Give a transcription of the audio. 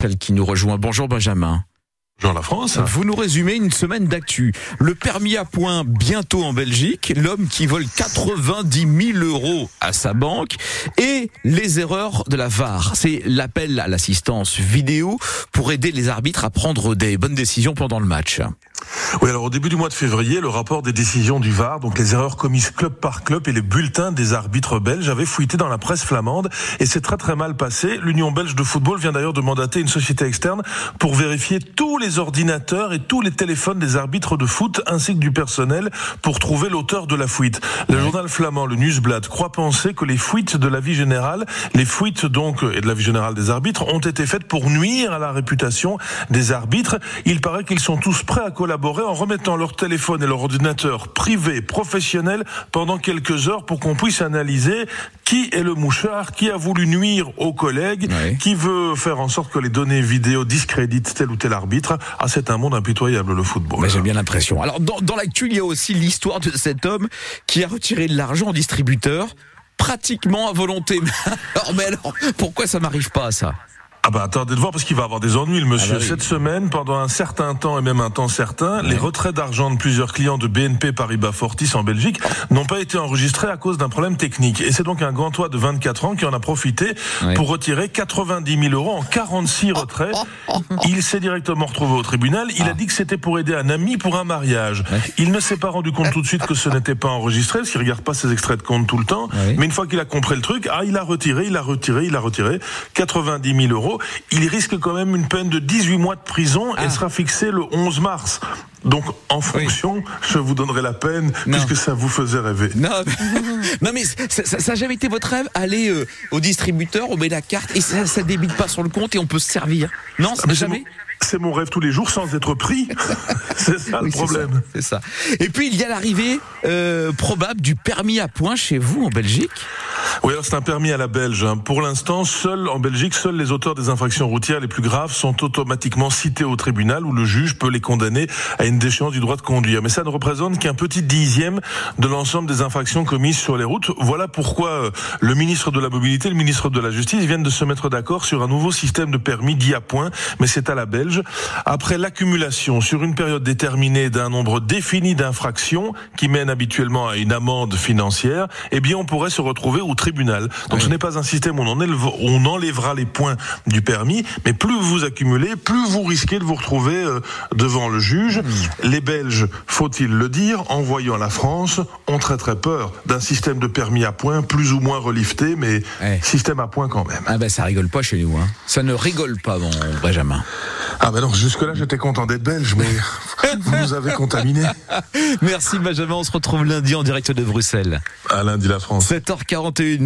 Celle qui nous rejoint. Bonjour Benjamin. Jean la France. Vous nous résumez une semaine d'actu. Le permis à point bientôt en Belgique, l'homme qui vole 90 000 euros à sa banque et les erreurs de la VAR. C'est l'appel à l'assistance vidéo pour aider les arbitres à prendre des bonnes décisions pendant le match. Oui, alors au début du mois de février, le rapport des décisions du VAR, donc les erreurs commises club par club et les bulletins des arbitres belges avaient fuité dans la presse flamande et c'est très très mal passé. L'Union belge de football vient d'ailleurs de mandater une société externe pour vérifier tous les ordinateurs et tous les téléphones des arbitres de foot ainsi que du personnel pour trouver l'auteur de la fuite. Le journal flamand, le Newsblad, croit penser que les fuites de la vie générale, les fuites donc et de la vie générale des arbitres ont été faites pour nuire à la réputation des arbitres. Il paraît qu'ils sont tous prêts à collaborer en remettant leur téléphone et leur ordinateur privé, professionnel, pendant quelques heures pour qu'on puisse analyser qui est le mouchard, qui a voulu nuire aux collègues, qui veut faire en sorte que les données vidéo discréditent tel ou tel arbitre. Ah, c'est un monde impitoyable, le football. J'ai bien l'impression. Alors, dans, dans l'actu, il y a aussi l'histoire de cet homme qui a retiré de l'argent au distributeur pratiquement à volonté. alors, mais alors, pourquoi ça m'arrive pas, ça? Ah bah attendez de voir parce qu'il va avoir des ennuis le monsieur. Ah bah Cette semaine, pendant un certain temps et même un temps certain, les retraits d'argent de plusieurs clients de BNP Paribas Fortis en Belgique n'ont pas été enregistrés à cause d'un problème technique. Et c'est donc un gantois de 24 ans qui en a profité pour retirer 90 000 euros en 46 retraits. Il s'est directement retrouvé au tribunal. Il a dit que c'était pour aider un ami pour un mariage. Il ne s'est pas rendu compte tout de suite que ce n'était pas enregistré parce qu'il regarde pas ses extraits de compte tout le temps. Mais une fois qu'il a compris le truc, ah il a retiré, il a retiré, il a retiré 90 000 euros il risque quand même une peine de 18 mois de prison et sera fixé le 11 mars. Donc, en fonction, je vous donnerai la peine, puisque ça vous faisait rêver. Non, non mais ça n'a jamais été votre rêve Aller euh, au distributeur, on met la carte et ça ne débite pas sur le compte et on peut se servir. Non, Ah, mais jamais C'est mon rêve tous les jours sans être pris. c'est ça Oui, le problème. C'est ça, ça. Et puis il y a l'arrivée euh, probable du permis à point chez vous en Belgique. Oui, alors c'est un permis à la belge. hein. Pour l'instant, seul en Belgique, seuls les auteurs des infractions routières les plus graves sont automatiquement cités au tribunal où le juge peut les condamner à une déchéance du droit de conduire. Mais ça ne représente qu'un petit dixième de l'ensemble des infractions commises sur les routes. Voilà pourquoi euh, le ministre de la Mobilité, le ministre de la Justice viennent de se mettre d'accord sur un nouveau système de permis dit à point, mais c'est à la belge. Après l'accumulation sur une période déterminée d'un nombre défini d'infractions qui mène habituellement à une amende financière, eh bien on pourrait se retrouver au tribunal. Donc ce n'est pas un système où on, enlève- on enlèvera les points du permis, mais plus vous accumulez, plus vous risquez de vous retrouver euh, devant le juge. Les Belges, faut-il le dire, en voyant la France, ont très très peur d'un système de permis à points, plus ou moins relifté, mais Ouais. système à points quand même. Ah ben ça rigole pas chez nous. Hein. Ça ne rigole pas, mon Benjamin. Ah ben non, jusque-là j'étais content d'être belge, mais vous nous avez contaminé. Merci Benjamin, on se retrouve lundi en direct de Bruxelles. À lundi la France. 7h41.